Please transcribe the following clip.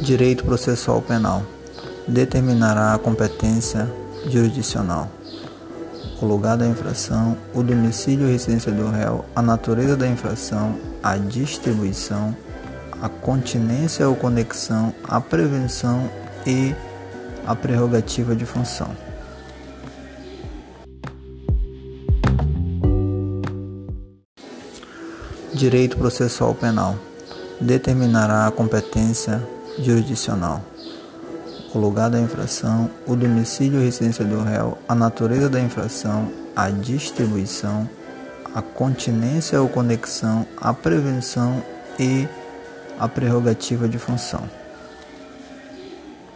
Direito processual penal determinará a competência jurisdicional, o lugar da infração, o domicílio e residência do réu, a natureza da infração, a distribuição, a continência ou conexão, a prevenção e a prerrogativa de função. Direito processual penal determinará a competência jurisdicional, o lugar da infração, o domicílio e residência do réu, a natureza da infração, a distribuição, a continência ou conexão, a prevenção e a prerrogativa de função.